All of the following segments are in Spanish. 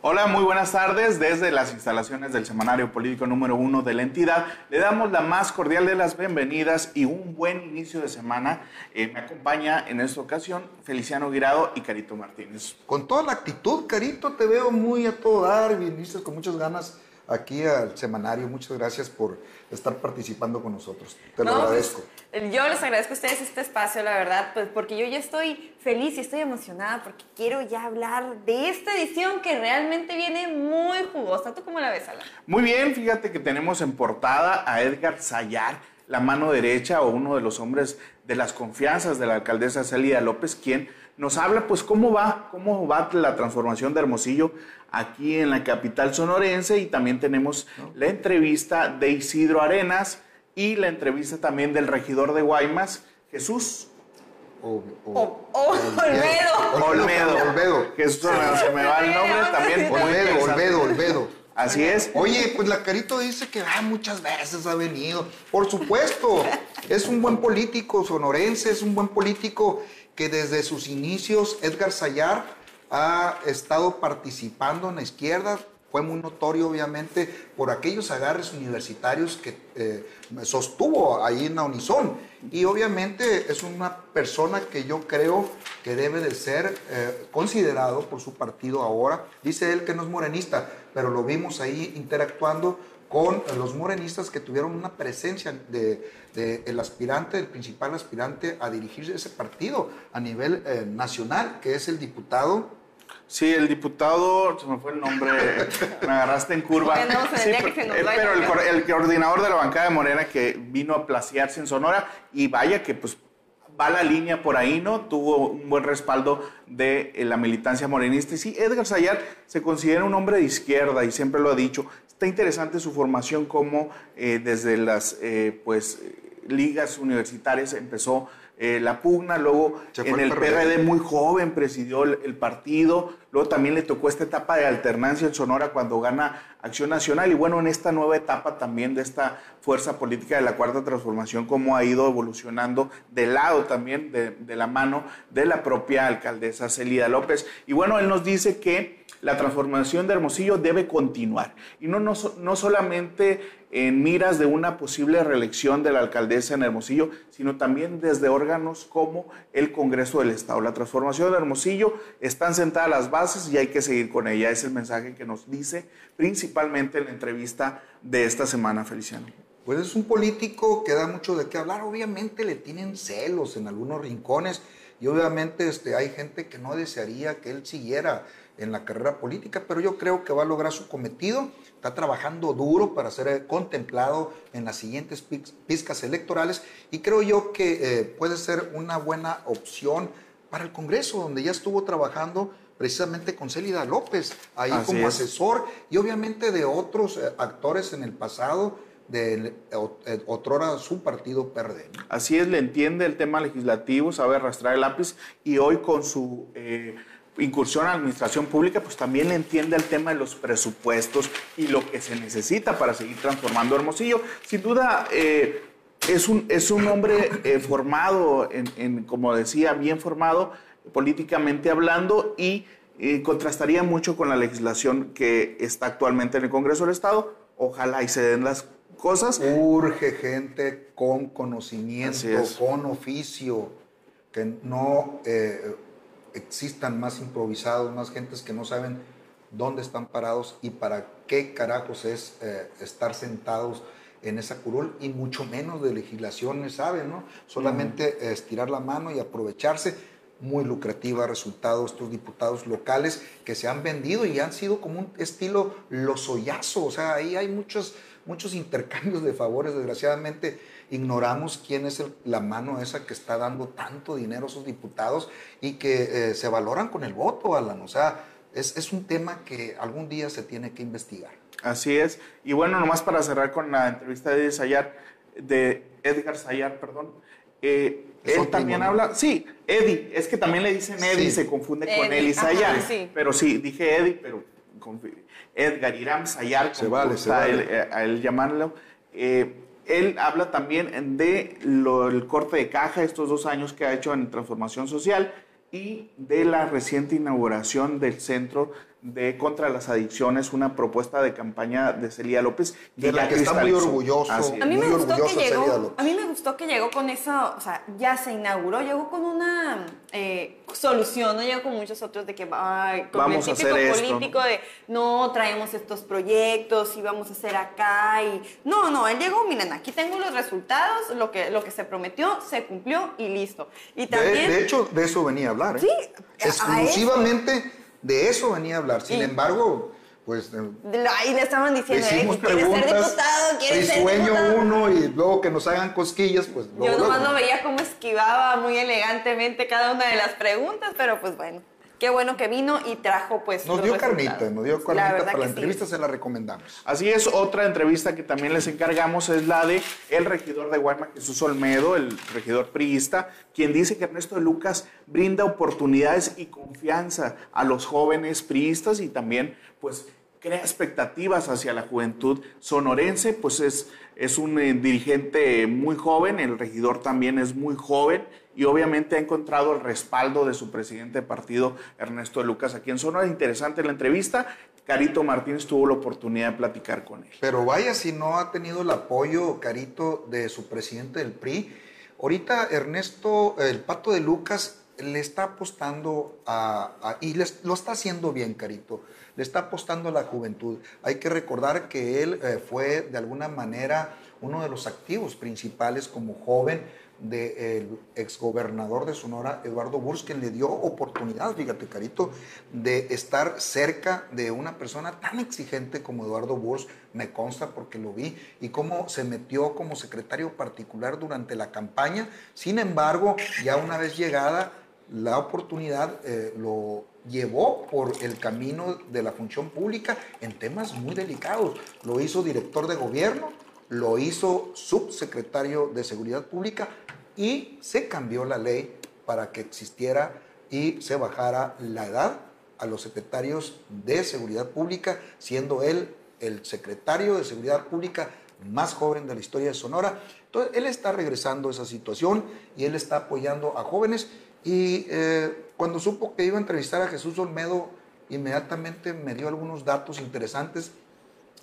Hola, muy buenas tardes. Desde las instalaciones del Semanario Político número uno de la entidad, le damos la más cordial de las bienvenidas y un buen inicio de semana. Eh, me acompaña en esta ocasión Feliciano Guirado y Carito Martínez. Con toda la actitud, Carito, te veo muy a todo dar, viniste con muchas ganas aquí al semanario. Muchas gracias por estar participando con nosotros. Te lo No, pues, agradezco. yo les agradezco a ustedes este espacio, la verdad, pues porque yo ya estoy feliz y estoy emocionada porque quiero ya hablar de esta edición que realmente viene muy jugosa. ¿Tú cómo la ves, Alan? Muy bien, fíjate que tenemos en portada a Edgar Sayar, la mano derecha o uno de los hombres de las confianzas de la alcaldesa Celia López, quien nos habla pues cómo va, cómo va la transformación de Hermosillo aquí en la capital sonorense y también tenemos la entrevista de Isidro Arenas y la entrevista también del regidor de Guaymas, Jesús O- o- O- o- Olmedo. Olmedo. Olmedo. Jesús Olmedo, se me va el nombre también. Olmedo. Olmedo, Olmedo. Así es. Oye, pues la Carito dice que ah, muchas veces ha venido. Por supuesto, es un buen político sonorense, es un buen político que desde sus inicios, Edgar Sayar ha estado participando en la izquierda. Fue muy notorio, obviamente, por aquellos agarres universitarios que eh, sostuvo ahí en la Unison. Y obviamente es una persona que yo creo que debe de ser eh, considerado por su partido ahora. Dice él que no es morenista, pero lo vimos ahí interactuando con los morenistas que tuvieron una presencia de, de el aspirante, el principal aspirante a dirigirse ese partido a nivel eh, nacional, que es el diputado. Sí, el diputado, se me fue el nombre, me agarraste en curva. Bueno, se Sí, tendría que pero se nos vaya pero el, el coordinador de la bancada de Morena que vino a placearse en Sonora y vaya que pues va la línea por ahí, ¿no? Tuvo un buen respaldo de eh, la militancia morenista. Y sí, Edgar Sayar se considera un hombre de izquierda y siempre lo ha dicho. Está interesante su formación como eh, desde las eh, pues ligas universitarias empezó eh, la pugna, luego en el PRD. PRD muy joven presidió el, el partido, luego también le tocó esta etapa de alternancia en Sonora cuando gana Acción Nacional y bueno, en esta nueva etapa también de esta fuerza política de la Cuarta Transformación, cómo ha ido evolucionando del lado también de, de la mano de la propia alcaldesa Celida López. Y bueno, él nos dice que la transformación de Hermosillo debe continuar y no, no, no solamente en miras de una posible reelección de la alcaldesa en Hermosillo, sino también desde órganos como el Congreso del Estado. La transformación de Hermosillo están sentadas las bases y hay que seguir con ella. Es el mensaje que nos dice principalmente en la entrevista de esta semana, Feliciano. Pues es un político que da mucho de qué hablar. Obviamente le tienen celos en algunos rincones y obviamente este, hay gente que no desearía que él siguiera en la carrera política, pero yo creo que va a lograr su cometido. Está trabajando duro para ser eh, contemplado en las siguientes pizcas electorales y creo yo que eh, puede ser una buena opción para el Congreso, donde ya estuvo trabajando precisamente con Célida López, ahí Así como es. asesor y obviamente de otros eh, actores en el pasado de otrora su partido PRD. Así es, le entiende el tema legislativo, sabe arrastrar el lápiz y hoy con su eh, incursión a la administración pública, pues también entiende el tema de los presupuestos y lo que se necesita para seguir transformando Hermosillo. Sin duda, eh, es, un, es un hombre eh, formado, en, en, como decía, bien formado políticamente hablando y eh, contrastaría mucho con la legislación que está actualmente en el Congreso del Estado. Ojalá y se den las cosas. Urge gente con conocimiento, con oficio, que no existan más improvisados, más gentes que no saben dónde están parados y para qué carajos es eh, estar sentados en esa curul y mucho menos de legislación saben, ¿no? Solamente estirar la mano y aprovecharse. Muy lucrativa resultado estos diputados locales que se han vendido y han sido como un estilo lozoyazo. O sea, ahí hay muchos, muchos intercambios de favores. Desgraciadamente ignoramos quién es el- la mano esa que está dando tanto dinero a esos diputados y que eh, se valoran con el voto, Alan. O sea, es, es un tema que algún día se tiene que investigar. Así es. Y bueno, nomás para cerrar con la entrevista de Sayar, de Edgar Sayar, perdón. eh, él también habla, sí, Eddie, es que también le dicen Eddie, Sí. se confunde con Eddie, él y Sayar. sí. Pero sí, dije Eddie, pero Edgar Iram Sayar, como vale, gusta se vale. él, eh, a él llamarlo. Eh, él habla también de lo, el corte de caja, estos dos años que ha hecho en transformación social y de la reciente inauguración del Centro de contra las adicciones, una propuesta de campaña de Celia López. De la que está muy orgulloso. A mí, me gustó que llegó, a mí me gustó que llegó con eso, o sea, ya se inauguró, llegó con una eh, solución, no llegó con muchos otros de que, ay, con Vamos a el típico hacer esto, político de, no, traemos estos proyectos y vamos a hacer acá y... No, no, él llegó, miren, aquí tengo los resultados, lo que, lo que se prometió, se cumplió y listo. Y De, también... de hecho, de eso venía a hablar. ¿eh? Sí, Exclusivamente de eso venía a hablar. Sin Y- embargo, pues eh, Ahí le estaban le diciendo, eh, hicimos ¿quieres ser preguntas, diputado? ¿Quieres ser risueño diputado? uno y luego que nos hagan cosquillas, pues luego, Yo nomás luego. lo veía como esquivaba muy elegantemente cada una de las preguntas, pero pues bueno, qué bueno que vino y trajo pues Nos dio resultados. carnita, nos dio La carnita verdad para la sí. entrevista, se la recomendamos. Así es, otra entrevista que también les encargamos es la de el regidor de Guaymas, Jesús Olmedo, el regidor priista, quien dice que Ernesto de Lucas brinda oportunidades y confianza a los jóvenes priistas y también pues crea expectativas hacia la juventud sonorense, pues es, es un eh, dirigente muy joven, el regidor también es muy joven y obviamente ha encontrado el respaldo de su presidente de partido, Ernesto Lucas, aquí en Sonora. Interesante la entrevista. Carito Martínez tuvo la oportunidad de platicar con él. Pero vaya si no ha tenido el apoyo, Carito, de su presidente del PRI. Ahorita Ernesto, el pato de Lucas, le está apostando a, a- y les- lo está haciendo bien, Carito, le está apostando a la juventud. Hay que recordar que él eh, fue de alguna manera uno de los activos principales como joven del exgobernador de Sonora, Eduardo Burs, quien le dio oportunidad, fíjate, Carito, de estar cerca de una persona tan exigente como Eduardo Burs, me consta porque lo vi, y cómo se metió como secretario particular durante la campaña. Sin embargo, ya una vez llegada la oportunidad, eh, lo llevó por el camino de la función pública en temas muy delicados. Lo hizo director de gobierno, lo hizo subsecretario de Seguridad Pública y se cambió la ley para que existiera y se bajara la edad a los secretarios de Seguridad Pública, siendo él el secretario de Seguridad Pública más joven de la historia de Sonora. Entonces, él está regresando a esa situación y él está apoyando a jóvenes. Y eh, cuando supo que iba a entrevistar a Jesús Olmedo, inmediatamente me dio algunos datos interesantes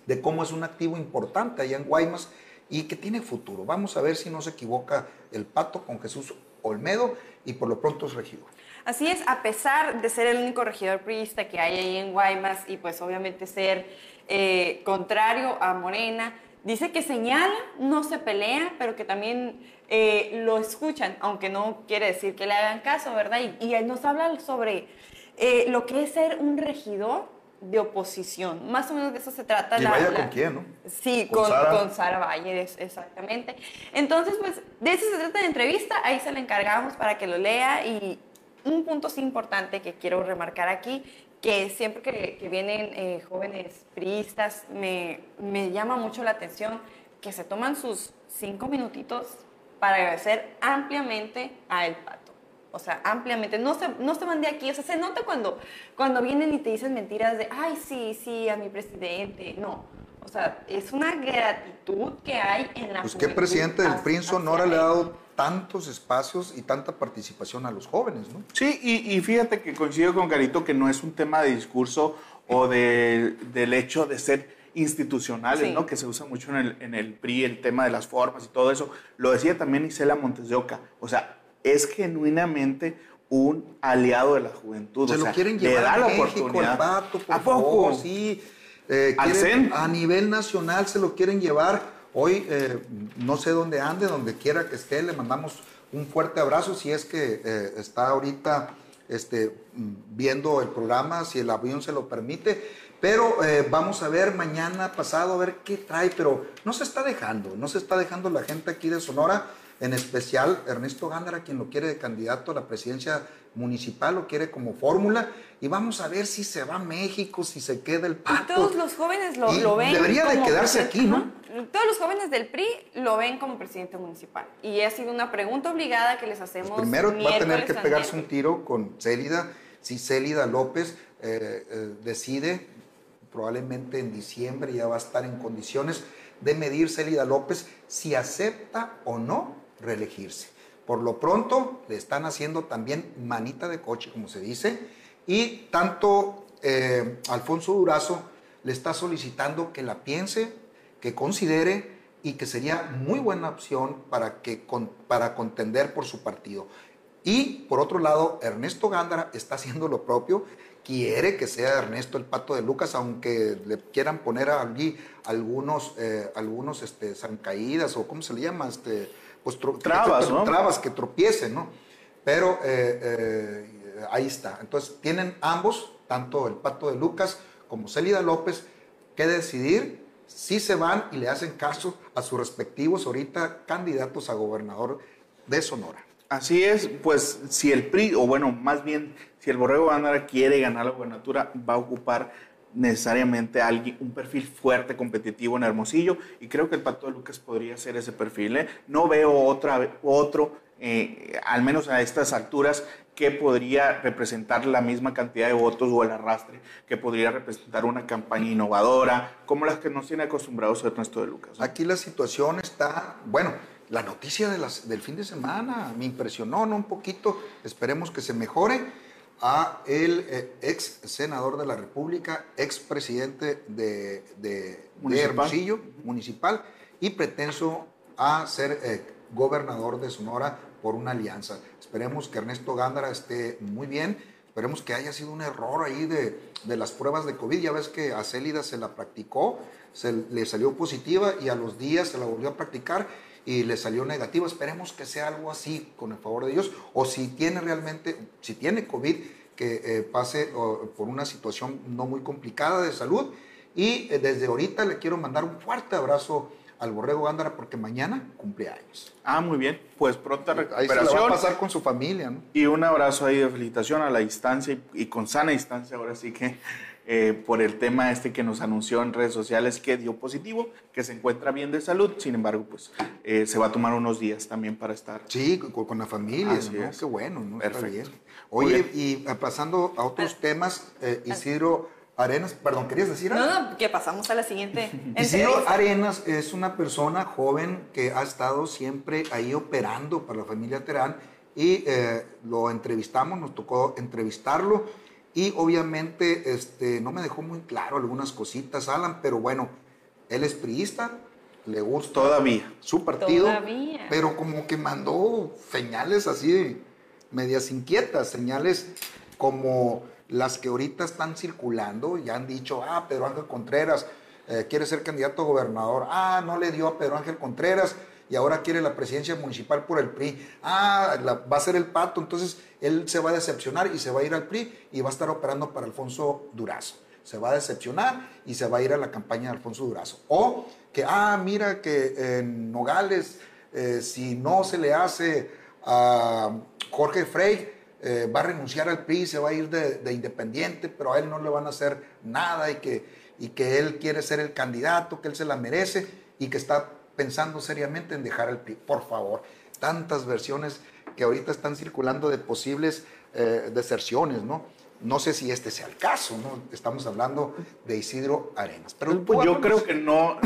de cómo es un activo importante allá en Guaymas y que tiene futuro. Vamos a ver si no se equivoca el pato con Jesús Olmedo y por lo pronto es regidor. Así es, a pesar de ser el único regidor priista que hay ahí en Guaymas y pues obviamente ser eh, contrario a Morena, dice que señala, no se pelea, pero que también eh, lo escuchan, aunque no quiere decir que le hagan caso, ¿verdad? Y, nos habla sobre eh, lo que es ser un regidor de oposición. Más o menos de eso se trata. Y la- vaya la- con quién, ¿no? Sí, Con con, Sara. con Sara Valle, es- exactamente. Entonces, pues, de eso se trata la entrevista, ahí se la encargamos para que lo lea y un punto sí importante que quiero remarcar aquí, que siempre que, que vienen eh, jóvenes priistas, me, me llama mucho la atención que se toman sus cinco minutitos para agradecer ampliamente a El Pato. O sea, ampliamente. No se, no se van de aquí. O sea, se nota cuando, cuando vienen y te dicen mentiras de, ay, sí, sí, a mi presidente. No. O sea, es una gratitud que hay en la Pues qué presidente del PRI en Sonora le ha dado tantos espacios y tanta participación a los jóvenes, ¿no? Sí, y, y fíjate que coincido con Carito que no es un tema de discurso o de- del hecho de ser institucionales, Sí. ¿no? Que se usa mucho en el, en el PRI, el tema de las formas y todo eso. Lo decía también Isela Montes de Oca. O sea, es genuinamente un aliado de la juventud. Se o lo quieren le llevar da a la México, oportunidad. al pato, por ¿A poco? favor, sí. Eh, ¿Al quieren- a nivel nacional se lo quieren llevar. Hoy, eh, no sé dónde ande, donde quiera que esté, le mandamos un fuerte abrazo si es que eh, está ahorita este, viendo el programa, si el avión se lo permite. Pero eh, vamos a ver mañana pasado, a ver qué trae, pero no se está dejando, no se está dejando la gente aquí de Sonora, en especial Ernesto Gándara, quien lo quiere de candidato a la presidencia municipal, lo quiere como fórmula, y vamos a ver si se va a México, si se queda el Y pato. todos los jóvenes lo, lo ven. debería de quedarse aquí, ¿no? Todos los jóvenes del PRI lo ven como presidente municipal. Y ha sido una pregunta obligada que les hacemos. Pues Primero va a tener que pegarse un tiro con Célida. Si Célida López eh, eh, decide, probablemente en diciembre ya va a estar en condiciones de medir Célida López si acepta o no reelegirse. Por lo pronto, le están haciendo también manita de coche, como se dice, y tanto eh, Alfonso Durazo le está solicitando que la piense, que considere y que sería muy buena opción para, que, para contender por su partido. Y por otro lado, Ernesto Gándara está haciendo lo propio, quiere que sea Ernesto el pato de Lucas, aunque le quieran poner allí algunos, eh, algunos este, zancaídas o cómo se le llama, este, pues trabas, ¿no? trabas que tropiecen, ¿no? Pero eh, eh, ahí está. Entonces tienen ambos, tanto el Pato de Lucas como Célida López, que decidir si se van y le hacen caso a sus respectivos ahorita candidatos a gobernador de Sonora. Así es, pues si el PRI, o bueno, más bien, si el Borrego Gándara quiere ganar la gobernatura, va a ocupar necesariamente alguien, un perfil fuerte, competitivo en Hermosillo, y creo que el Pato de Lucas podría ser ese perfil. ¿eh? No veo otra, otro, eh, al menos a estas alturas, que podría representar la misma cantidad de votos o el arrastre, que podría representar una campaña innovadora, como las que nos tiene acostumbrados Ernesto de Lucas. Aquí la situación está, bueno, la noticia del fin de semana me impresionó, ¿no? Un poquito, esperemos que se mejore a el eh, ex senador de la República, ex presidente de, de, Hermosillo municipal y pretenso a ser eh, gobernador de Sonora por una alianza. Esperemos que Ernesto Gándara esté muy bien. Esperemos que haya sido un error ahí de, de las pruebas de COVID. Ya ves que a Célida se la practicó, se le salió positiva y a los días se la volvió a practicar y le salió negativo. Esperemos que sea algo así con el favor de Dios. O si tiene realmente, si tiene COVID, que eh, pase por una situación no muy complicada de salud. Y eh, desde ahorita le quiero mandar un fuerte abrazo al Borrego Gándara porque mañana cumple años. Ah, muy bien. Pues pronta recuperación. Ahí se va a pasar con su familia, ¿no? Y un abrazo ahí de felicitación a la distancia y con sana distancia, ahora sí que eh, por el tema este que nos anunció en redes sociales que dio positivo, que se encuentra bien de salud, sin embargo, pues eh, se va a tomar unos días también para estar. Sí, con, la familia, ¿no? Qué bueno, ¿no? Perfecto. Oye, y eh, pasando a otros temas, Isidro Arenas, perdón, ¿querías decir algo? No, no, que pasamos a la siguiente. Isidro Arenas es una persona joven que ha estado siempre ahí operando para la familia Terán y lo entrevistamos, nos tocó entrevistarlo y obviamente este, no me dejó muy claro algunas cositas, Alan, pero bueno, él es priista, le gusta todavía. su partido, pero como que mandó señales así medias inquietas, señales como las que ahorita están circulando, ya han dicho, ah, Pedro Ángel Contreras eh, quiere ser candidato a gobernador, ah, no le dio a Pedro Ángel Contreras, y ahora quiere la presidencia municipal por el PRI. Ah, va a ser el pato, entonces él se va a decepcionar y se va a ir al PRI y va a estar operando para Alfonso Durazo. Se va a decepcionar y se va a ir a la campaña de Alfonso Durazo. O que, ah, mira que en Nogales, eh, si no se le hace a Jorge Frey, eh, va a renunciar al PRI, se va a ir de, de, independiente, pero a él no le van a hacer nada y que, y que él quiere ser el candidato, que él se la merece y que está pensando seriamente en dejar el PRI. Por favor, tantas versiones que ahorita están circulando de posibles eh, deserciones, ¿no? No sé si este sea el caso, ¿no? Estamos hablando de Isidro Arenas. Pero pues yo creo que no.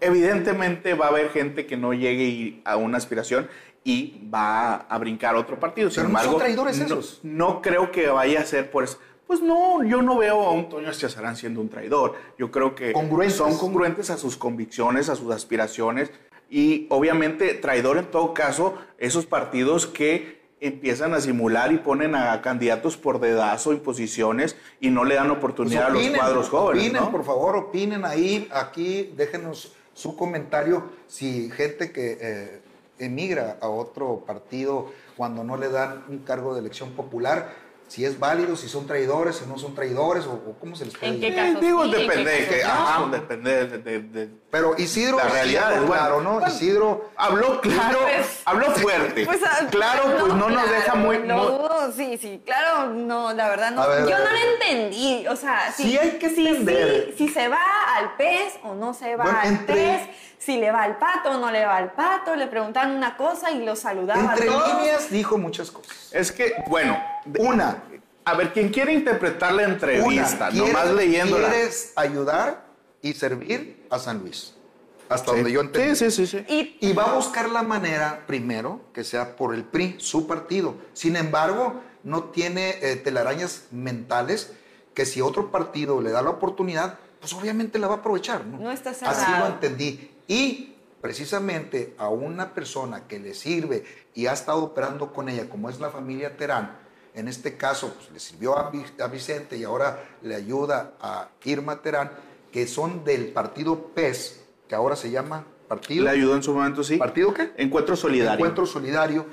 Evidentemente va a haber gente que no llegue a una aspiración y va a brincar otro partido. Sin embargo, no son traidores esos. No creo que vaya a ser por eso. Pues no, yo no veo a un Toño Estiazarán siendo un traidor. Yo creo que son congruentes a sus convicciones, a sus aspiraciones. Y obviamente traidor en todo caso, esos partidos que empiezan a simular y ponen a candidatos por dedazo y posiciones y no le dan oportunidad pues a los cuadros jóvenes. Opinen, por favor, opinen ahí, aquí, déjenos su comentario si gente que eh, emigra a otro partido cuando no le dan un cargo de elección popular si es válido, si son traidores, si no son traidores, o, cómo se les puede ¿En qué casos Digo, sí, depende, qué que, ajá, depende de, de, Pero Isidro, la realidad es claro, ¿no? Isidro habló claro, pues, habló fuerte. Pues, ah, claro, pues no, nos deja muy, no, sí, sí, claro, no, la verdad no. yo no lo entendí, o sea, si, sí hay que. Si, si, se va al pez o no se va al pez si le va al pato o no le va al pato, le preguntaban una cosa y lo saludaba Entre líneas dijo muchas cosas. Es que, bueno, una, a ver, quien quiere interpretar la entrevista, nomás leyéndola. ¿Quieres ayudar y servir a San Luis? hasta donde yo entendí. Sí, sí, sí. sí. Y Y va a buscar la manera, primero, que sea por el PRI, su partido. Sin embargo, no tiene eh, telarañas mentales que si otro partido le da la oportunidad, pues obviamente la va a aprovechar. No, No está Así cerrado. lo entendí. Y precisamente a una persona que le sirve y ha estado operando con ella, como es la familia Terán, en este caso pues, le sirvió a, Vi- a Vicente y ahora le ayuda a Irma Terán, que son del partido PES, que ahora se llama Partido... Le ayudó en su momento, sí. ¿Partido qué? Encuentro solidario. Encuentro Solidario.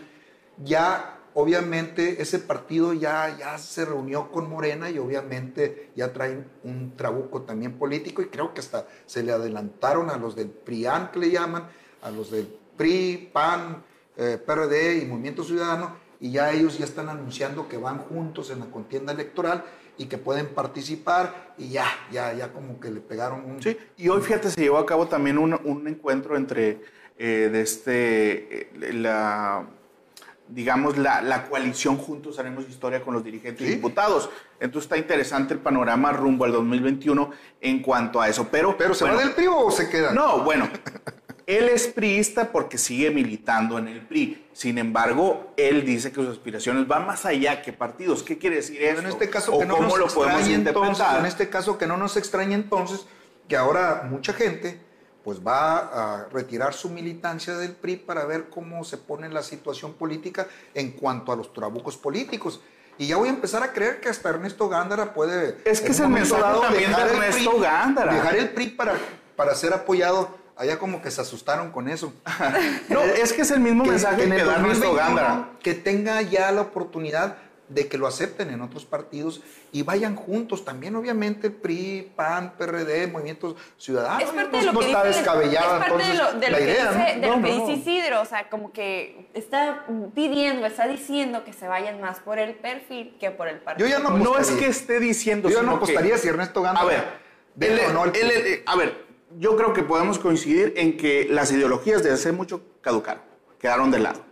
Ya, obviamente, ese partido ya, ya se reunió con Morena y obviamente ya traen un trabuco también político y creo que hasta se le adelantaron a los del PRIAN, que le llaman, a los del PRI, PAN, eh, PRD y Movimiento Ciudadano y ya ellos ya están anunciando que van juntos en la contienda electoral y que pueden participar y ya, ya, ya como que le pegaron un... Sí, y hoy fíjate, se llevó a cabo también un, un encuentro entre eh, de este, eh, la, digamos, la, la coalición Juntos Haremos Historia con los dirigentes y diputados. Entonces está interesante el panorama rumbo al 2021 en cuanto a eso. Pero, ¿Pero se bueno, va del PRI o se queda? No, bueno, él es priista porque sigue militando en el PRI. Sin embargo, él dice que sus aspiraciones van más allá que partidos. ¿Qué quiere decir eso? En este caso ¿O que no cómo nos lo podemos entonces, en este caso que no nos extrañe entonces que ahora mucha gente pues va a retirar su militancia del PRI para ver cómo se pone la situación política en cuanto a los trabucos políticos. Y ya voy a empezar a creer que hasta Ernesto Gándara puede Es que es el mensaje también de Ernesto PRI, Gándara. Dejar el PRI para, para ser apoyado. Allá como que se asustaron con eso. No, es que es el mismo mensaje que, en el da Ernesto 2021 Gándara. Que tenga ya la oportunidad de que lo acepten en otros partidos y vayan juntos. También, obviamente, el PRI, PAN, PRD, Movimientos Ciudadanos. es parte no, de lo no que está dice, descabellada es parte entonces de lo, de lo la que idea, dice, ¿no? de lo No, que no. dice Isidro, o sea, como que está pidiendo, está diciendo que se vayan más por el perfil que por el partido. Yo ya no No es que esté diciendo. Yo ya no que- apostaría si Ernesto Gándara A ver, o no eh, a ver, yo creo que podemos coincidir en que las ideologías desde hace mucho caducaron, quedaron de lado.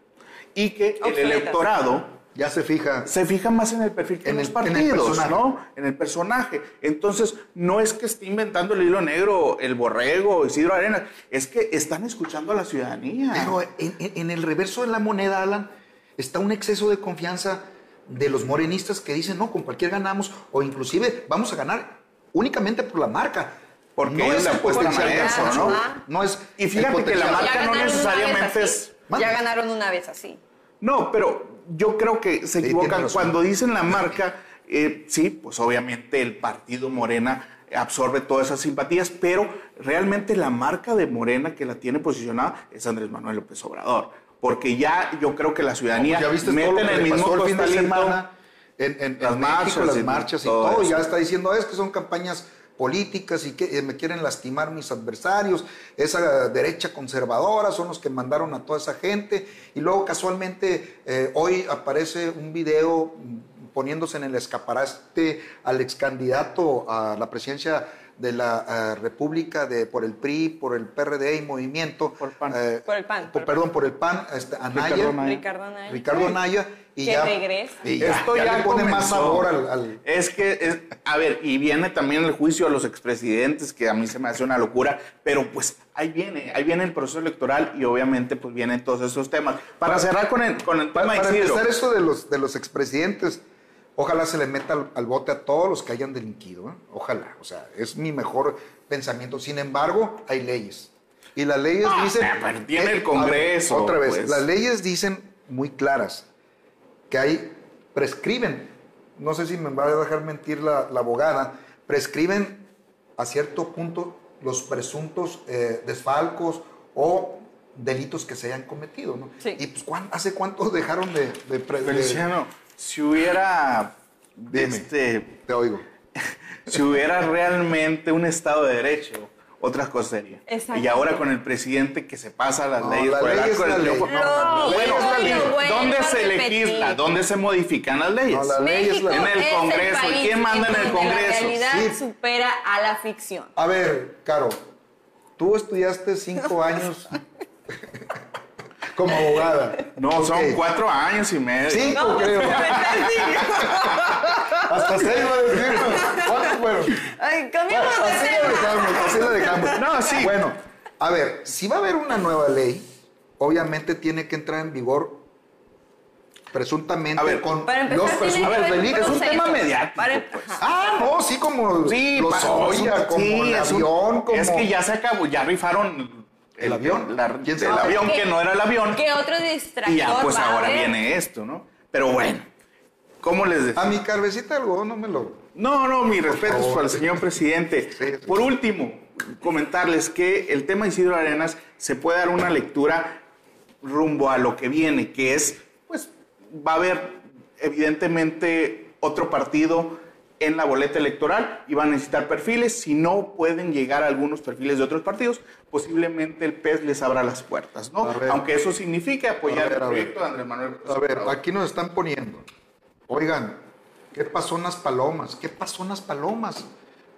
Y que el electorado Ya se fija. se fija más en el perfil que en, En los el- en el partidos. ¿no? En el personaje. Entonces, no es que esté inventando el hilo negro, el borrego, Isidro Arenas, es que están escuchando a la ciudadanía. Pero en, en- en el reverso de la moneda, Alan, está un exceso de confianza de los morenistas que dicen, no, con cualquier ganamos, o inclusive vamos a ganar únicamente por la marca. Porque no es le el apuestan a potencial ¿no? No es Y fíjate que la marca no necesariamente es-. Ya ganaron una vez así. No, pero yo creo que se Sí, equivocan. Cuando dicen la marca, eh, sí, pues obviamente el partido Morena absorbe todas esas simpatías, pero realmente la marca de Morena que la tiene posicionada es Andrés Manuel López Obrador. Porque ya yo creo que la ciudadanía Pues ya viste mete todo en el mismo costalito. semana en, en- Las en marchas las y marchas y todo todo, ya está diciendo es que son campañas políticas y que eh, me quieren lastimar mis adversarios, esa derecha conservadora son los que mandaron a toda esa gente y luego casualmente eh, hoy aparece un video mm, poniéndose en el escaparate al ex candidato a la presidencia de la eh, República de, por el PRI, por el PRD y Movimiento. Por PAN. eh, Por el PAN, por- el perdón, por el PAN, este, Anaya. Ricardo Anaya. Ricardo Anaya. Ricardo Anaya y Que ya, y ya, Esto ya ya le pone más sabor al, al- Es que, es- a ver, y viene también el juicio a los expresidentes, que a mí se me hace una locura, pero pues ahí viene, ahí viene el proceso electoral y obviamente pues vienen todos esos temas. Para, cerrar con el, con el para, tema para Isidro, empezar eso de los de los expresidentes ojalá se le meta al, al bote a todos los que hayan delinquido ¿eh? ojalá o sea es mi mejor pensamiento. Sin embargo hay leyes. Y las leyes Ah, dicen tiene el ver, Congreso, otra vez pues. las leyes dicen muy claras que hay prescriben no sé si me va a dejar mentir la, la abogada prescriben a cierto punto los presuntos eh, desfalcos o delitos que se hayan cometido, ¿no? Sí. Y pues, ¿cuán- ¿hace cuánto dejaron de... de pre- de- Feliciano, si hubiera, Dime. este, te oigo. si hubiera realmente un Estado de Derecho, otras cosas. Exacto. Y ahora con el presidente que se pasa las No, leyes la por el ley arco del triunfo. No, bueno, ¿dónde se legisla? ¿Dónde se modifican las leyes? No, la ley es la- México En el es Congreso. ¿Quién manda en el Congreso? La realidad Sí. supera a la ficción. A ver, Caro, tú estudiaste cinco años como abogada. No, son cuatro años y medio. Cinco, creo. Hasta seis iba a decir. Ay, Bueno, cambiamos de así dejamos, así la dejamos. No, sí. Bueno, A ver, si va a haber una nueva ley, obviamente tiene que entrar en vigor presuntamente A ver, con Para empezar, los presuntos delitos. es un tema mediático, Para- pues. Ah, no, sí, como Sí, los pa- Soya, como sí, el es un- avión, como... Es que ya se acabó, ya rifaron ¿El avión? la- ¿Quién el avión ¿Qué- que no era el avión. ¿Qué otro distractor Y ya, pues ahora viene esto, ¿no? Pero bueno, ¿cómo les decía? A mi carvecita algodón no me lo... No, no, mi respeto favor. para el señor presidente. Sí, sí. Por último, comentarles que el tema de Isidro Arenas se puede dar una lectura rumbo a lo que viene, que es, pues, va a haber evidentemente otro partido en la boleta electoral y van a necesitar perfiles. Si no pueden llegar a algunos perfiles de otros partidos, posiblemente el PES les abra las puertas, ¿no? Ver. Aunque eso signifique apoyar ver, el proyecto de Andrés Manuel. A ver, aquí nos están poniendo. Oigan, ¿qué pasó en las palomas? ¿Qué pasó en las palomas?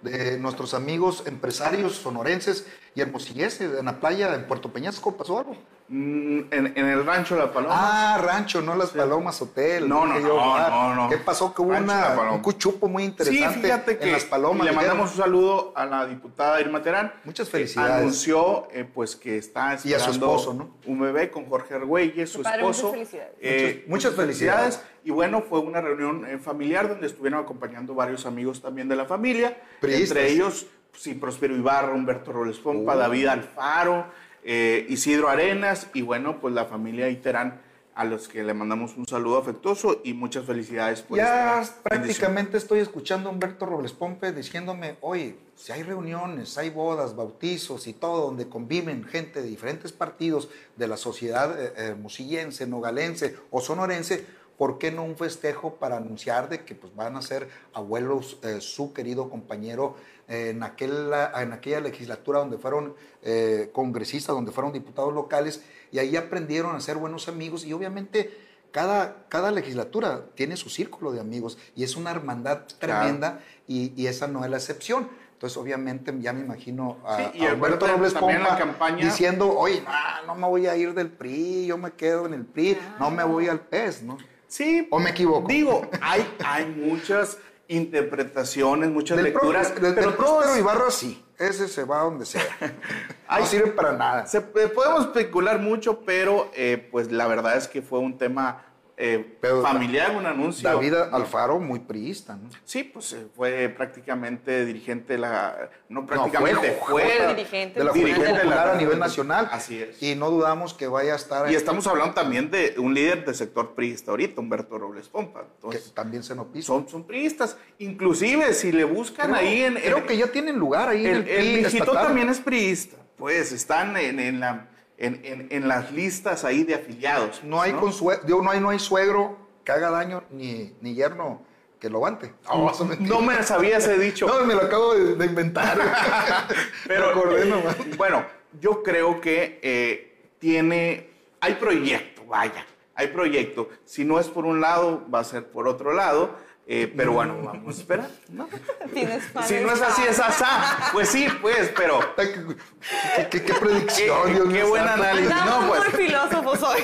De nuestros amigos empresarios sonorenses y hermosillenses en la playa en Puerto Peñasco, ¿pasó algo? En, en el rancho La Paloma. Ah, rancho, no las palomas hotel. No, no, yo, no, no, no. ¿Qué pasó? Que hubo una- un cuchupo muy interesante Sí, fíjate que en las palomas. le dijeron. mandamos un saludo a la diputada Irma Terán. Muchas que felicidades. Anunció eh, pues que está Y a su esperando esposo, ¿no? un bebé con Jorge Argüelles, su padre, muchas esposo. felicidades. Eh, Muchas- muchas felicidades. Y bueno, fue una reunión eh, familiar donde estuvieron acompañando varios amigos también de la familia. Priistas. Entre ellos, sí, Próspero Ibarra, Humberto Robles Pompa, Uh. David Alfaro, eh, Isidro Arenas y bueno, pues la familia Iterán a los que le mandamos un saludo afectuoso y muchas felicidades por Ya prácticamente estoy escuchando a Humberto Robles Pompe diciéndome, oye, si hay reuniones, hay bodas, bautizos y todo, donde conviven gente de diferentes partidos de la sociedad eh, hermosillense, nogalense o sonorense, ¿por qué no un festejo para anunciar de que pues, van a ser abuelos eh, su querido compañero en, aquella, en aquella legislatura donde fueron eh, congresistas, donde fueron diputados locales y ahí aprendieron a ser buenos amigos y obviamente cada, cada legislatura tiene su círculo de amigos y es una hermandad tremenda y, y esa no es la excepción. Entonces, obviamente, ya me imagino a, Sí, y a aparte, Robles Pompa campaña- diciendo, oye, no, no me voy a ir del PRI, yo me quedo en el PRI, no me voy al PES, ¿no? Sí. ¿O me equivoco? Digo, hay, hay muchas interpretaciones, muchas Del, lecturas, propio- pero del Próspero todas- Ibarra sí, ese se va donde sea. Ay, no sirve para nada. se- eh, podemos especular mucho, pero eh, pues la verdad es que fue un tema eh, Pero familiar, un anuncio. David Alfaro, muy priista, ¿no? Sí, pues eh, fue prácticamente dirigente de la... No prácticamente, fue fue, Jota dirigente de la dirigente de la- Popular a nivel nacional. Así es. Y no dudamos que vaya a estar Y estamos hablando también de un líder del sector priista ahorita, Humberto Robles Pompa. que Entonces, también se nos pisa. son, son priistas. Inclusive, si le buscan Creo, ahí en... creo en- que ya tienen lugar ahí El, en el, el estatal. también es priista. Pues están en, en la, en, en- en las listas ahí de afiliados. No hay, consue- digo, no hay, no hay suegro que haga daño ni, ni yerno que lo aguante. No. No me sabía ese dicho. No, me lo acabo de, de inventar. pero acordé nomás. bueno, yo creo que eh, tiene, hay proyecto, vaya, hay proyecto. Si no es por un lado, va a ser por otro lado. Eh, pero bueno, vamos a esperar. ¿no? Tienes Si no es así, es asá. Pues sí, pues, pero Ay, ¿Qué, qué- qué qué, predicción, Dios qué buen santo. análisis. No, pues, muy filósofos hoy.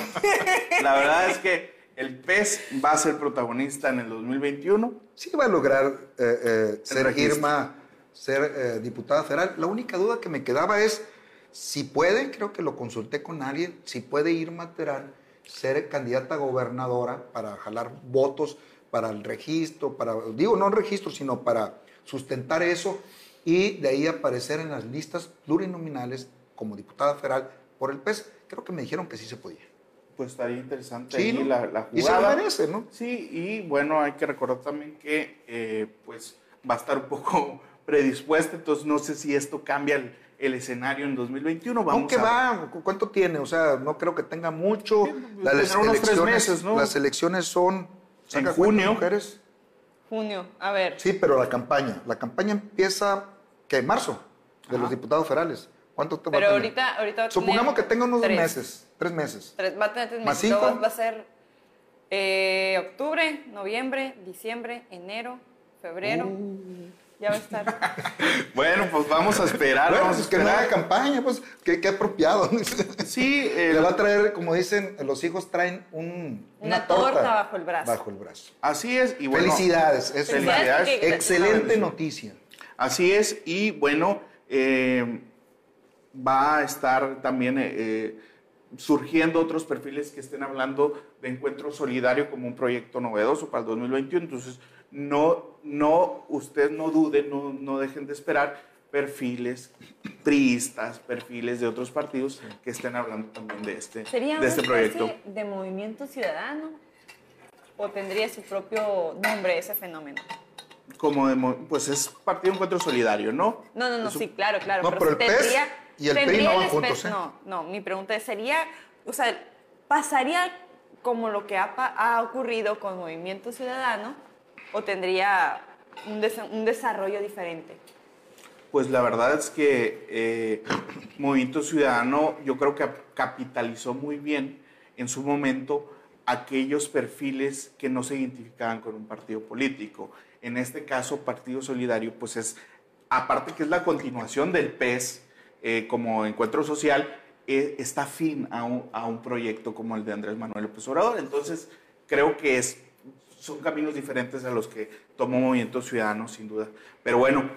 la verdad es que el PES va a ser protagonista en el 2021. Sí va a lograr eh, eh, ser. Irma, ser eh, diputada federal. La única duda que me quedaba es si puede, creo que lo consulté con alguien, si puede Irma Terán ser candidata a gobernadora para jalar votos para el registro, para, digo, no el registro, sino para sustentar eso y de ahí aparecer en las listas plurinominales como diputada federal por el PES. Creo que me dijeron que sí se podía. Pues estaría interesante Sí, ahí ¿no? la, la Y se lo jugada. merece, ¿no? Sí, y bueno, hay que recordar también que eh, pues va a estar un poco predispuesta, entonces no sé si esto cambia el, el escenario en 2021. Vamos Aunque a va, ¿cu- ¿cuánto tiene? O sea, no creo que tenga mucho. Sí, Las tendrá unos tres elecciones- meses, ¿no? Las elecciones son... ¿saca En junio. mujeres? Junio, a ver. Sí, pero la campaña. La campaña empieza, ¿qué? En marzo, de los diputados federales. ¿Cuánto te va Pero a tener? ahorita, ahorita va a Supongamos que tenga unos dos tres. meses, tres meses. Tres, va a tener tres ¿Más meses. Cinco? Va a ser eh, octubre, noviembre, diciembre, enero, febrero. Uh. Ya va a estar. Bueno, pues vamos a esperar, Bueno, vamos a pues que no haga esperar. campaña, pues qué, qué apropiado. Sí, Le va a traer, como dicen, los hijos traen un, Una torta bajo el brazo. Bajo el brazo. así es. Y bueno, Felicidades. Es Felicidades, porque- excelente noticia. Así es, y bueno, eh, va a estar también eh, eh, surgiendo otros perfiles que estén hablando de encuentro solidario como un proyecto novedoso para el 2021. Entonces, no, no, usted no dude, no, no dejen de esperar perfiles priistas, perfiles de otros partidos que estén hablando también de este, ¿Sería de este una proyecto. especie de movimiento ciudadano o tendría su propio nombre ese fenómeno? Como de pues es Partido Encuentro Solidario, ¿no? No, no, no, sí, claro, claro. No, pero el PES tendría- y el PRI no van el juntos, PES- ¿eh? No, no, mi pregunta es, ¿sería, o sea, pasaría como lo que ha ocurrido con Movimiento Ciudadano o tendría un, un desarrollo diferente? Pues la verdad es que eh, Movimiento Ciudadano yo creo que capitalizó muy bien en su momento aquellos perfiles que no se identificaban con un partido político. En este caso, Partido Solidario, pues es, aparte que es la continuación del PES eh, como encuentro social, eh, está afín a un, a un proyecto como el de Andrés Manuel López Obrador. Entonces, creo que es, son caminos diferentes a los que tomó Movimiento Ciudadano, sin duda. Pero bueno,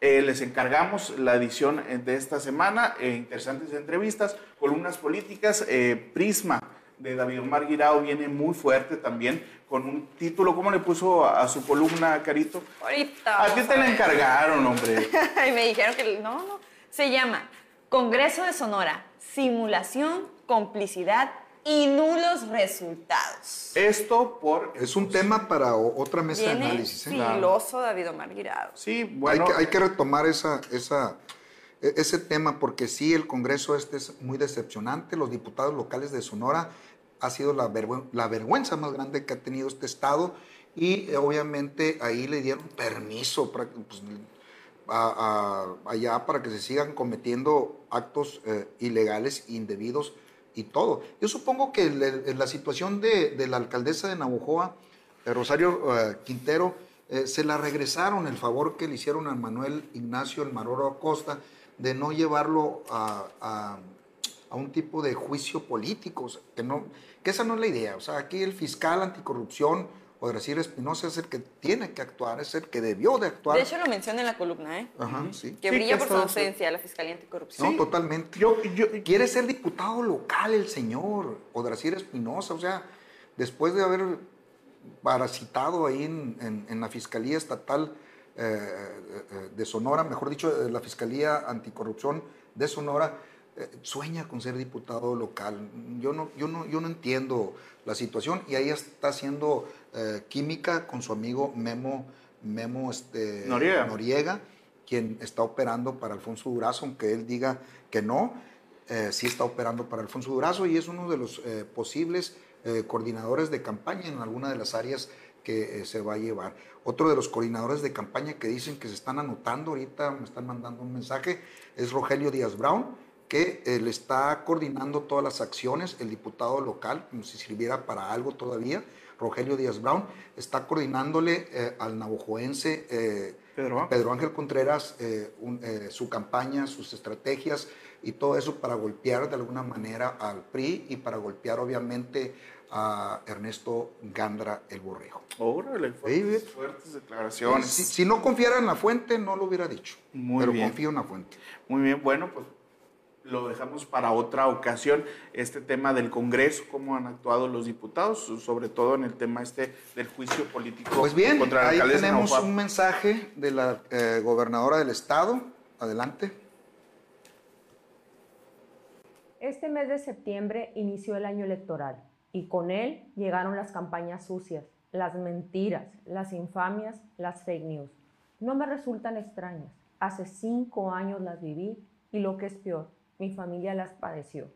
eh, les encargamos la edición de esta semana, eh, interesantes entrevistas, columnas políticas, eh, Prisma de David Omar Guirao viene muy fuerte también, con un título, ¿cómo le puso a, a su columna, Carito? Ahorita. A ti te la encargaron, hombre. y me dijeron que no, no. Se llama Congreso de Sonora, simulación, complicidad y nulos resultados. Esto por... Es un tema para otra mesa de análisis. ¿eh? filoso David Omar Guirado. Sí, bueno, hay, que, hay que retomar esa, esa, e- ese tema porque sí, el Congreso este es muy decepcionante. Los diputados locales de Sonora ha sido la, vergüen- la vergüenza más grande que ha tenido este estado y eh, obviamente ahí le dieron permiso pra- pues, a- a- allá para que se sigan cometiendo actos eh, ilegales, indebidos y todo. Yo supongo que la situación de, la alcaldesa de Navojoa, eh, Rosario eh, Quintero, eh, se la regresaron el favor que le hicieron a Manuel Ignacio El Maroro Acosta de no llevarlo a, un tipo de juicio político, que, no, que esa no es la idea. O sea, aquí el fiscal anticorrupción, Odrasir Espinosa, es el que tiene que actuar, es el que debió de actuar. De hecho, lo menciona en la columna, ¿eh? Ajá, sí. Que Sí, brilla que por su ausencia la Fiscalía Anticorrupción. No, totalmente. yo, yo, Quiere ser diputado local el señor Odrasir Espinosa, o sea, después de haber parasitado ahí en, en- en la Fiscalía Estatal eh, eh, de Sonora, mejor dicho, eh, la Fiscalía Anticorrupción de Sonora, eh, sueña con ser diputado local. Yo no, yo, no, yo no entiendo la situación y ahí está haciendo eh, química con su amigo Memo, Memo este, Noriega. Noriega, quien está operando para Alfonso Durazo, aunque él diga que no, eh, sí está operando para Alfonso Durazo y es uno de los eh, posibles eh, coordinadores de campaña en alguna de las áreas que se va a llevar. Otro de los coordinadores de campaña que dicen que se están anotando, ahorita me están mandando un mensaje, es Rogelio Díaz Brown, que eh, le está coordinando todas las acciones, el diputado local, como si sirviera para algo todavía, Rogelio Díaz Brown, está coordinándole eh, al navojoense eh, Pedro. Pedro Ángel Contreras eh, un- su campaña, sus estrategias y todo eso para golpear de alguna manera al PRI y para golpear obviamente a Ernesto Gandra el Borrejo. Órale, fuertes, fuertes declaraciones. Si, si no confiara en la fuente, no lo hubiera dicho. Muy pero bien. confío en la fuente. Muy bien, bueno, pues lo dejamos para otra ocasión, este tema del Congreso, cómo han actuado los diputados, sobre todo en el tema este del juicio político Pues bien, contra la ahí tenemos un mensaje de la eh, gobernadora del estado. Adelante. Este mes de septiembre inició el año electoral y con él llegaron las campañas sucias, las mentiras, las infamias, las fake news. No me resultan extrañas. Hace cinco años las viví y lo que es peor, mi familia las padeció.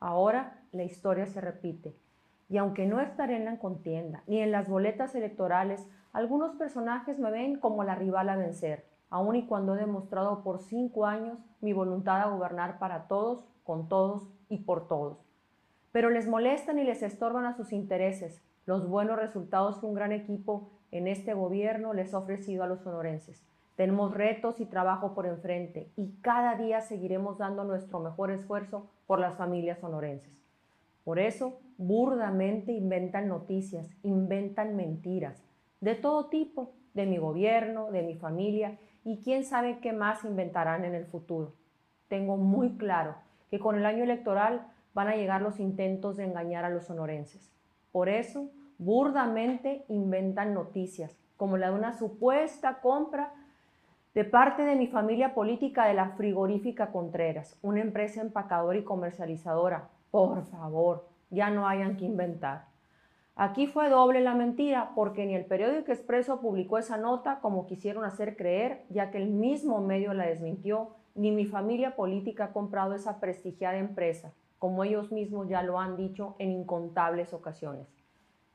Ahora la historia se repite y aunque no estaré en la contienda ni en las boletas electorales, algunos personajes me ven como la rival a vencer, aun y cuando he demostrado por cinco años mi voluntad a gobernar para todos, con todos y por todos. Pero les molestan y les estorban a sus intereses los buenos resultados que un gran equipo en este gobierno les ha ofrecido a los sonorenses. Tenemos retos y trabajo por enfrente y cada día seguiremos dando nuestro mejor esfuerzo por las familias sonorenses. Por eso, burdamente inventan noticias, inventan mentiras, de todo tipo, de mi gobierno, de mi familia y quién sabe qué más inventarán en el futuro. tengo muy claro que con el año electoral van a llegar los intentos de engañar a los sonorenses. Por eso, burdamente inventan noticias, como la de una supuesta compra de parte de mi familia política de la frigorífica Contreras, una empresa empacadora y comercializadora. Por favor, ya no hayan que inventar. Aquí fue doble la mentira porque ni el periódico Expreso publicó esa nota como quisieron hacer creer, ya que el mismo medio la desmintió, ni mi familia política ha comprado esa prestigiada empresa, como ellos mismos ya lo han dicho en incontables ocasiones.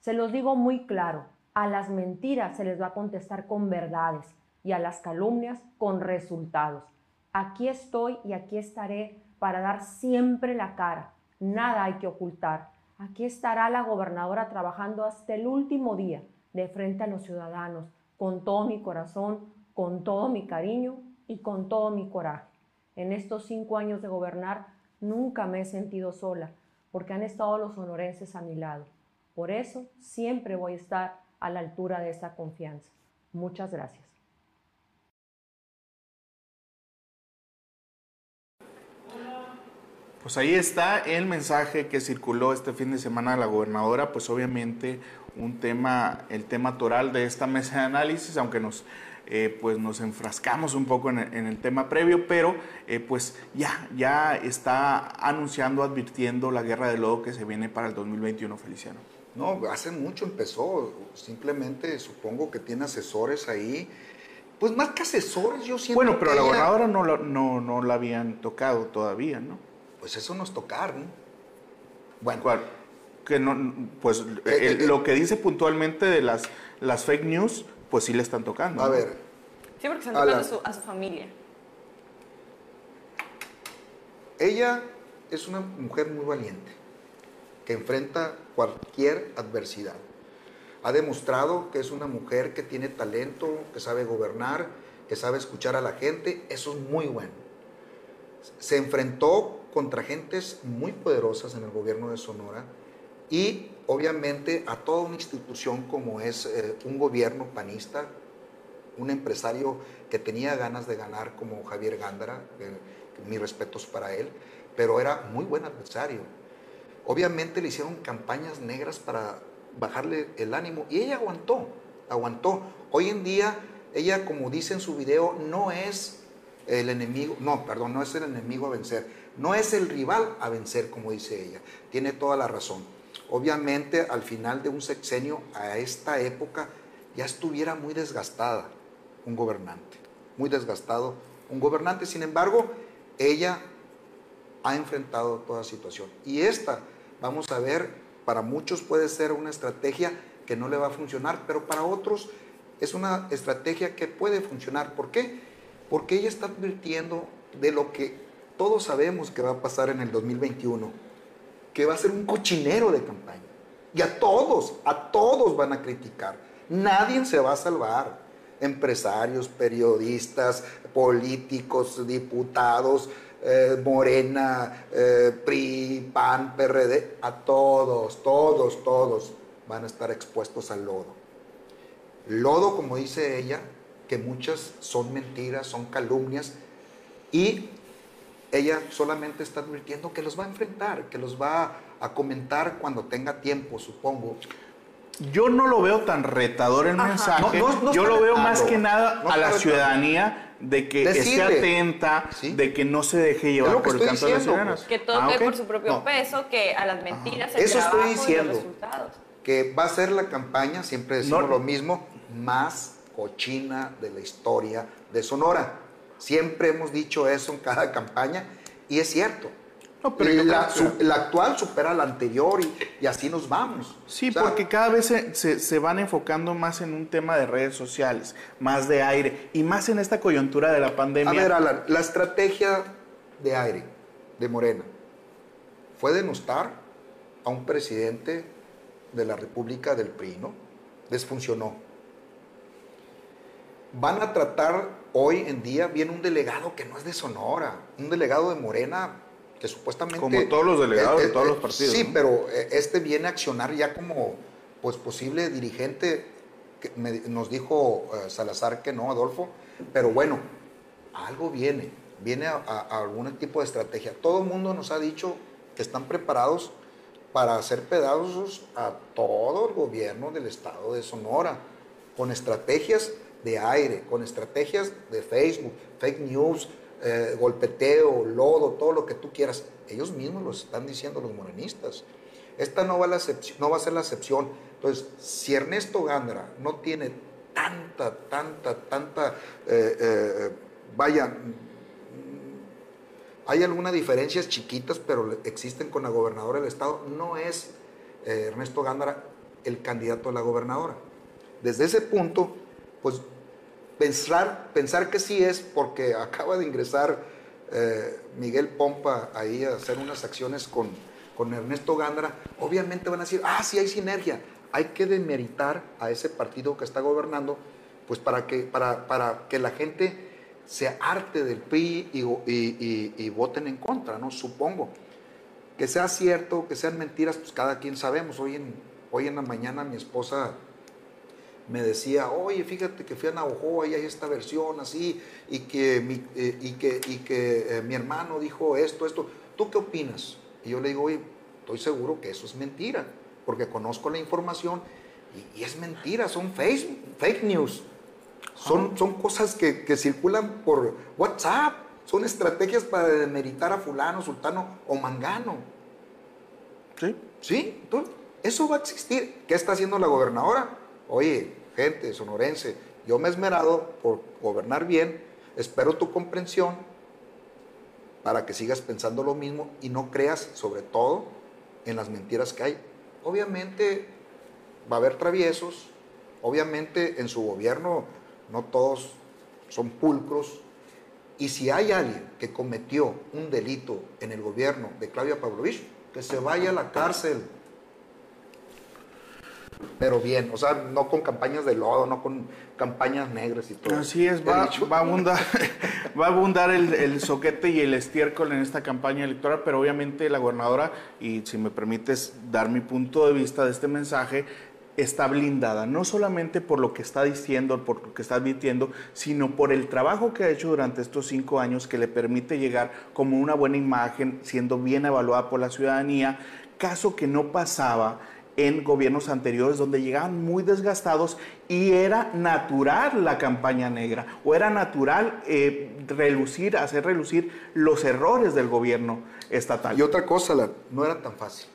Se los digo muy claro, a las mentiras se les va a contestar con verdades y a las calumnias con resultados. Aquí estoy y aquí estaré para dar siempre la cara. Nada hay que ocultar. Aquí estará la gobernadora trabajando hasta el último día de frente a los ciudadanos, con todo mi corazón, con todo mi cariño y con todo mi coraje. En estos cinco años de gobernar nunca me he sentido sola, porque han estado los sonorenses a mi lado. Por eso siempre voy a estar a la altura de esa confianza. Muchas gracias. Pues ahí está el mensaje que circuló este fin de semana a la gobernadora, pues obviamente un tema, el tema toral de esta mesa de análisis, aunque nos, eh, pues nos enfrascamos un poco en el, tema previo, pero eh, pues ya, ya está anunciando, advirtiendo la guerra de lodo que se viene para el 2021, Feliciano. No, hace mucho empezó, simplemente supongo que tiene asesores ahí. Pues más que asesores, yo siento Bueno, pero a la gobernadora no, no, no la habían tocado todavía, ¿no? Pues eso no es tocar, ¿no? Bueno. Que no, pues eh, eh, lo que dice puntualmente de las, las fake news, pues sí le están tocando. A ver. Sí, porque están tocando a, su, a su familia. Ella es una mujer muy valiente, que enfrenta cualquier adversidad. Ha demostrado que es una mujer que tiene talento, que sabe gobernar, que sabe escuchar a la gente. Eso es muy bueno. Se enfrentó contra gentes muy poderosas en el gobierno de Sonora y obviamente a toda una institución como es eh, un gobierno panista, un empresario que tenía ganas de ganar como Javier Gándara, eh, mis respetos para él, pero era muy buen adversario. Obviamente le hicieron campañas negras para bajarle el ánimo y ella aguantó, aguantó. Hoy en día, ella, como dice en su video, no es el enemigo, no, perdón, no es el enemigo a vencer, no es el rival a vencer, como dice ella. Tiene toda la razón. Obviamente, al final de un sexenio, a esta época, ya estuviera muy desgastada un gobernante. Muy desgastado un gobernante. Sin embargo, ella ha enfrentado toda situación. Y esta, vamos a ver, para muchos puede ser una estrategia que no le va a funcionar, pero para otros es una estrategia que puede funcionar. ¿Por qué? Porque ella está advirtiendo de lo que todos sabemos que va a pasar en el 2021, que va a ser un cochinero de campaña. Y a todos, a todos van a criticar. Nadie se va a salvar. Empresarios, periodistas, políticos, diputados, eh, Morena, eh, PRI, PAN, PRD, a todos, todos, todos van a estar expuestos al lodo. Lodo, como dice ella, que muchas son mentiras, son calumnias, y ella solamente está advirtiendo que los va a enfrentar, que los va a comentar cuando tenga tiempo, supongo. Yo no lo veo tan retador el mensaje. Yo lo veo más que nada a la ciudadanía de que esté atenta, de que no se deje llevar por el canto de las ciudadanas. Que todo ah, por su propio peso, que a las mentiras, el Eso estoy diciendo. los resultados. Que va a ser la campaña, siempre decimos lo mismo, más cochina de la historia de Sonora. Siempre hemos dicho eso en cada campaña y es cierto. pero la, actual supera la anterior y, así nos vamos. Sí, porque cada vez se, se, van enfocando más en un tema de redes sociales, más de aire y más en esta coyuntura de la pandemia. A ver, Alan, la estrategia de aire de Morena fue denostar a un presidente de la República del PRI, ¿no? Desfuncionó. Van a tratar hoy en día viene un delegado que no es de Sonora, un delegado de Morena que supuestamente... Como todos los delegados de todos los partidos. Sí, pero eh, este viene a accionar ya como pues posible dirigente, que nos dijo eh, Salazar que no, Adolfo, pero bueno, algo viene, viene a, a algún tipo de estrategia. Todo el mundo nos ha dicho que están preparados para hacer pedazos a todo el gobierno del estado de Sonora, con estrategias de aire, con estrategias de Facebook, fake news, eh, golpeteo, lodo, todo lo que tú quieras. Ellos mismos lo están diciendo los morenistas. Esta no va, a la no va a ser la excepción. Entonces, si Ernesto Gándara no tiene tanta, tanta, tanta, eh, eh, vaya, hay algunas diferencias chiquitas, pero existen con la gobernadora del estado. No es Ernesto Gándara el candidato a la gobernadora. Desde ese punto, pues pensar, pensar que sí es porque acaba de ingresar eh, Miguel Pompa ahí a hacer unas acciones con, con Ernesto Gándara, obviamente van a decir, ah, sí hay sinergia. Hay que demeritar a ese partido que está gobernando, pues para que, para, para que la gente se arte del PRI y, y, y, voten en contra, ¿no? Supongo. Que sea cierto, que sean mentiras, pues cada quien sabemos. Hoy en, hoy en la mañana mi esposa me decía, oye, fíjate que fui a Navajo y hay esta versión así, y que mi, eh, y que, y que eh, mi hermano dijo esto, esto. ¿Tú qué opinas? Y yo le digo, oye, estoy seguro que eso es mentira, porque conozco la información y, es mentira, son fake, fake news. Son, son cosas que, que, circulan por WhatsApp, son estrategias para demeritar a fulano, sultano o mangano. Sí. Sí, entonces, eso va a existir. ¿Qué está haciendo la gobernadora? Oye, gente sonorense, yo me he esmerado por gobernar bien, espero tu comprensión para que sigas pensando lo mismo y no creas sobre todo en las mentiras que hay. Obviamente va a haber traviesos, obviamente en su gobierno no todos son pulcros, y si hay alguien que cometió un delito en el gobierno de Claudia Pavlovich, que se vaya a la cárcel, pero bien, o sea, no con campañas de lodo, no con campañas negras y todo. Así es, va, va, a abundar, va a abundar el, el, soquete y el estiércol en esta campaña electoral, pero obviamente la gobernadora, y si me permites dar mi punto de vista de este mensaje, está blindada, no solamente por lo que está diciendo, por lo que está admitiendo, sino por el trabajo que ha hecho durante estos cinco años que le permite llegar como una buena imagen, siendo bien evaluada por la ciudadanía, caso que no pasaba en gobiernos anteriores donde llegaban muy desgastados y era natural la campaña negra o era natural eh, relucir, hacer relucir los errores del gobierno estatal. Y otra cosa, no era tan fácil.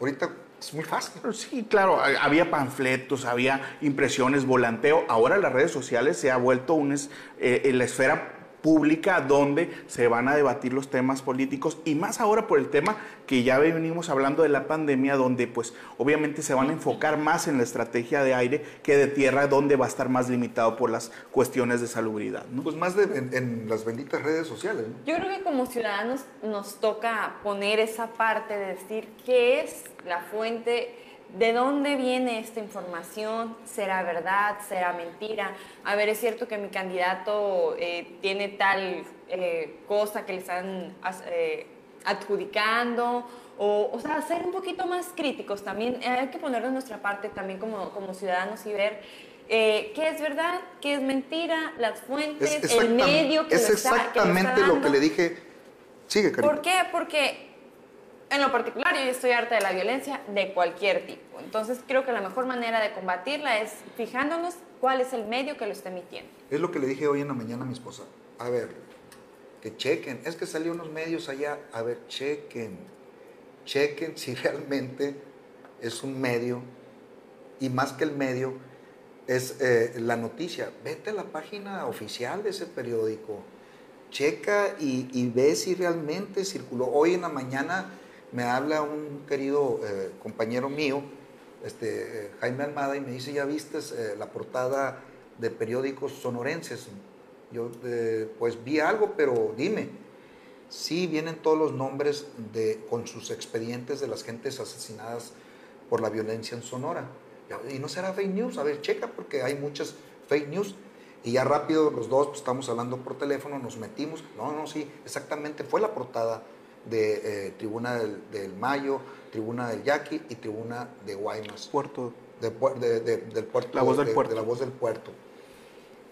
Ahorita es muy fácil. Sí, claro, había panfletos, había impresiones, volanteo. Ahora las redes sociales se ha vuelto un, eh, la esfera pública donde se van a debatir los temas políticos y más ahora por el tema que ya venimos hablando de la pandemia donde pues obviamente se van a enfocar más en la estrategia de aire que de tierra donde va a estar más limitado por las cuestiones de salubridad. Pues más de, en, las benditas redes sociales. Yo creo que como ciudadanos nos toca poner esa parte de decir qué es la fuente ¿De dónde viene esta información? ¿Será verdad? ¿Será mentira? A ver, es cierto que mi candidato eh, tiene tal eh, cosa que le están eh, adjudicando. O, o sea, ser un poquito más críticos también. Hay que poner de nuestra parte también como, como ciudadanos y ver qué es verdad, qué es mentira, las fuentes, el medio que Es exactamente lo que le dije. Sigue, Karina. ¿Por qué? Porque en lo particular, yo estoy harta de la violencia de cualquier tipo. Entonces, creo que la mejor manera de combatirla es fijándonos cuál es el medio que lo está emitiendo. Es lo que le dije hoy en la mañana a mi esposa. A ver, que chequen. Es que salió unos medios allá. A ver, chequen. Chequen si realmente es un medio. Y más que el medio, es eh, la noticia. Vete a la página oficial de ese periódico. Checa y, y ve si realmente circuló. Hoy en la mañana me habla un querido eh, compañero mío, este, eh, Jaime Almada, y me dice, ¿ya viste eh, la portada de periódicos sonorenses? Yo, pues vi algo, pero dime. Sí, vienen todos los nombres de, con sus expedientes de las gentes asesinadas por la violencia en Sonora. Y no será fake news, a ver, checa, porque hay muchas fake news. Y ya rápido los dos, pues, estamos hablando por teléfono, nos metimos. No, no, sí, exactamente, fue la portada de eh, Tribuna del, Mayo, Tribuna del Yaqui y Tribuna de Guaymas. Puerto. De, del puerto. La voz del puerto. De la voz del puerto.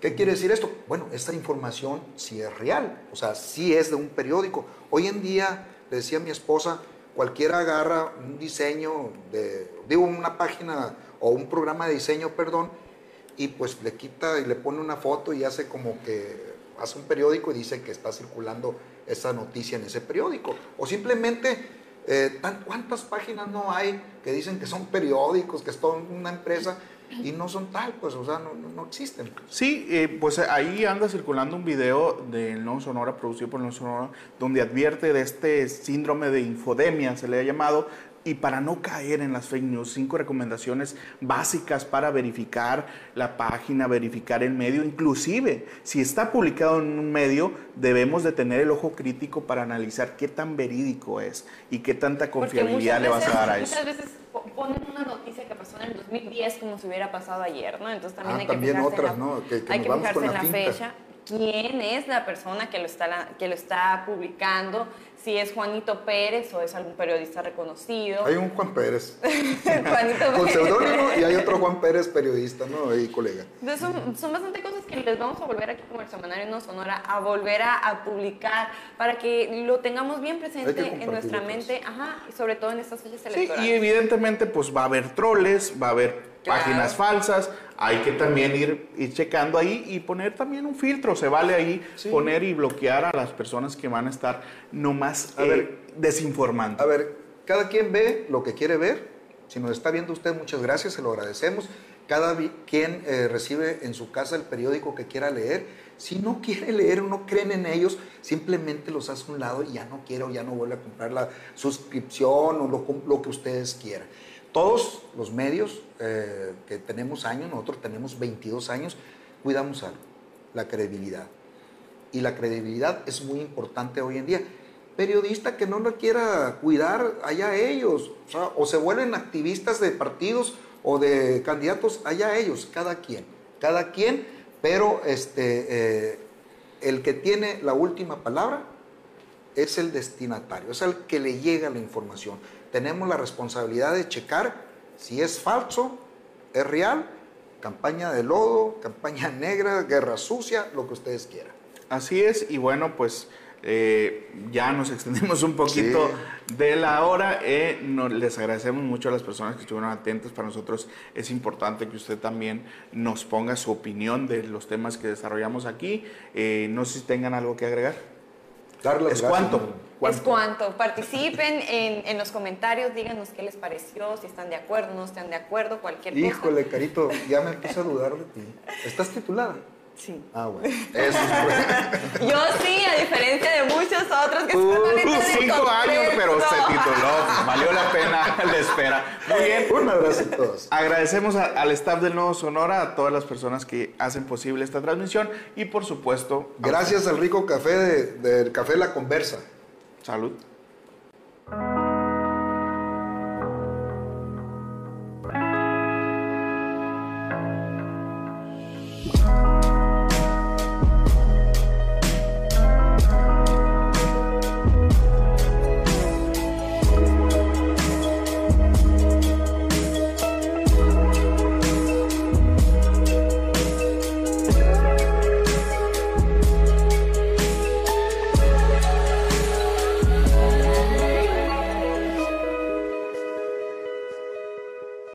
¿Qué quiere decir esto? Bueno, esta información sí es real, o sea, sí es de un periódico. Hoy en día, le decía a mi esposa, cualquiera agarra un diseño de, digo, una página o un programa de diseño, perdón, y pues le quita y le pone una foto y hace como que hace un periódico y dice que está circulando esa noticia en ese periódico. O simplemente, eh, ¿cuántas páginas no hay que dicen que son periódicos, que son una empresa? y no son tal, pues, o sea, no, no existen. Sí, eh, pues ahí anda circulando un video del No Sonora, producido por No Sonora, donde advierte de este síndrome de infodemia, se le ha llamado, y para no caer en las fake news, cinco recomendaciones básicas para verificar la página, verificar el medio. Inclusive, si está publicado en un medio, debemos de tener el ojo crítico para analizar qué tan verídico es y qué tanta confiabilidad le vas a dar a eso. Muchas veces ponen una noticia que pasó en el 2010 como si hubiera pasado ayer, ¿no? Entonces también ah, hay que también fijarse otras, en la, ¿no? Que, hay que fijarse en la, la fecha quién es la persona que lo está, que lo está publicando, si es Juanito Pérez o es algún periodista reconocido. Hay un Juan Pérez. Juanito Con seudónimo y hay otro Juan Pérez periodista, ¿no? Ahí colega. Entonces son, son, bastante cosas que les vamos a volver aquí como el Semanario No Sonora a volver a, publicar para que lo tengamos bien presente en nuestra mente, ajá, y sobre todo en estas fechas electorales. Sí, y evidentemente pues va a haber troles, va a haber páginas falsas, hay que también ir, ir, checando ahí y poner también un filtro, se vale ahí poner y bloquear a las personas que van a estar nomás eh, desinformando. A ver, cada quien ve lo que quiere ver, si nos está viendo usted, muchas gracias, se lo agradecemos. Cada quien eh, recibe en su casa el periódico que quiera leer. Si no quiere leer o no creen en ellos, simplemente los hace a un lado y ya no quiere o ya no vuelve a comprar la suscripción o lo, lo que ustedes quieran. Todos los medios eh, que tenemos años, nosotros tenemos 22 años, cuidamos algo, la credibilidad. Y la credibilidad es muy importante hoy en día. Periodista que no la quiera cuidar, allá ellos. O, se vuelven activistas de partidos o de candidatos, allá ellos, cada quien. Cada quien, pero este, eh, el que tiene la última palabra es el destinatario, es el que le llega la información tenemos la responsabilidad de checar si es falso, es real, campaña de lodo, campaña negra, guerra sucia, lo que ustedes quieran. Así es, y bueno, pues eh, ya nos extendimos un poquito de la hora. Eh, les agradecemos mucho a las personas que estuvieron atentas. Para nosotros es importante que usted también nos ponga su opinión de los temas que desarrollamos aquí. Eh, no sé si tengan algo que agregar. ¿Es cuánto? Es cuánto. Participen en, en, los comentarios, díganos qué les pareció, si están de acuerdo, no están de acuerdo, cualquier cosa. Híjole, Carito, ya me empiezo a dudar de ti. ¿Estás titulada? Sí. Ah, bueno. Eso es Yo sí, a diferencia de muchos otros que uh, cinco años, pero se tituló. Valió la pena la espera. Muy bien. Un abrazo a todos. Agradecemos al staff del Nuevo Sonora, a todas las personas que hacen posible esta transmisión y, por supuesto... Gracias al rico café del Café La Conversa. Salud.